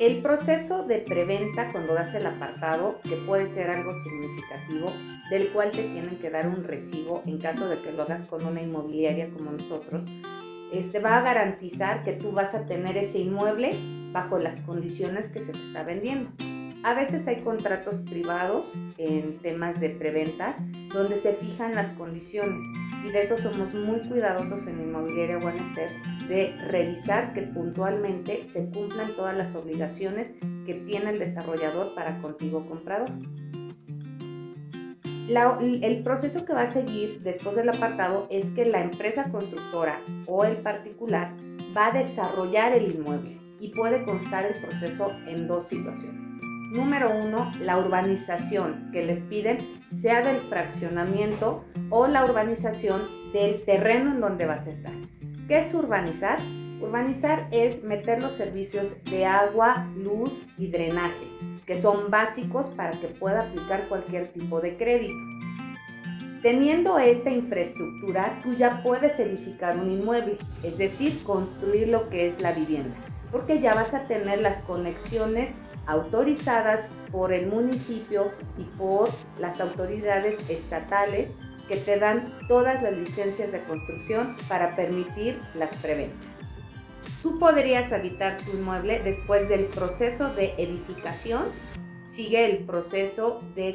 El proceso de preventa cuando das el apartado, que puede ser algo significativo, del cual te tienen que dar un recibo en caso de que lo hagas con una inmobiliaria como nosotros, este va a garantizar que tú vas a tener ese inmueble bajo las condiciones que se te está vendiendo. A veces hay contratos privados en temas de preventas donde se fijan las condiciones y de eso somos muy cuidadosos en Inmobiliaria Guanaster de revisar que puntualmente se cumplan todas las obligaciones que tiene el desarrollador para contigo comprador. el proceso que va a seguir después del apartado es que la empresa constructora o el particular va a desarrollar el inmueble y puede constar el proceso en dos situaciones. Número uno, la urbanización que les piden sea del fraccionamiento o la urbanización del terreno en donde vas a estar. ¿Qué es urbanizar? Urbanizar es meter los servicios de agua, luz y drenaje, que son básicos para que pueda aplicar cualquier tipo de crédito. Teniendo esta infraestructura, tú ya puedes edificar un inmueble, es decir, construir lo que es la vivienda, porque ya vas a tener las conexiones autorizadas por el municipio y por las autoridades estatales que te dan todas las licencias de construcción para permitir las preventas. Tú podrías habitar tu inmueble después del proceso de edificación, sigue el proceso de,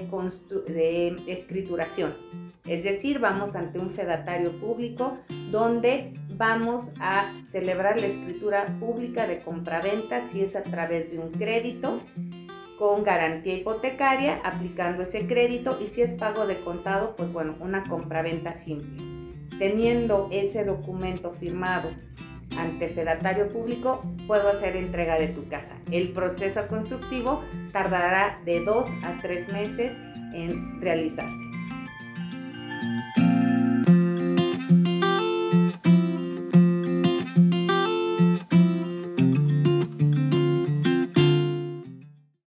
de escrituración. Es decir, vamos ante un fedatario público donde vamos a celebrar la escritura pública de compraventa si es a través de un crédito con garantía hipotecaria, aplicando ese crédito y si es pago de contado, pues bueno, una compraventa simple. Teniendo ese documento firmado ante fedatario público, puedo hacer entrega de tu casa. El proceso constructivo tardará de dos a tres meses en realizarse.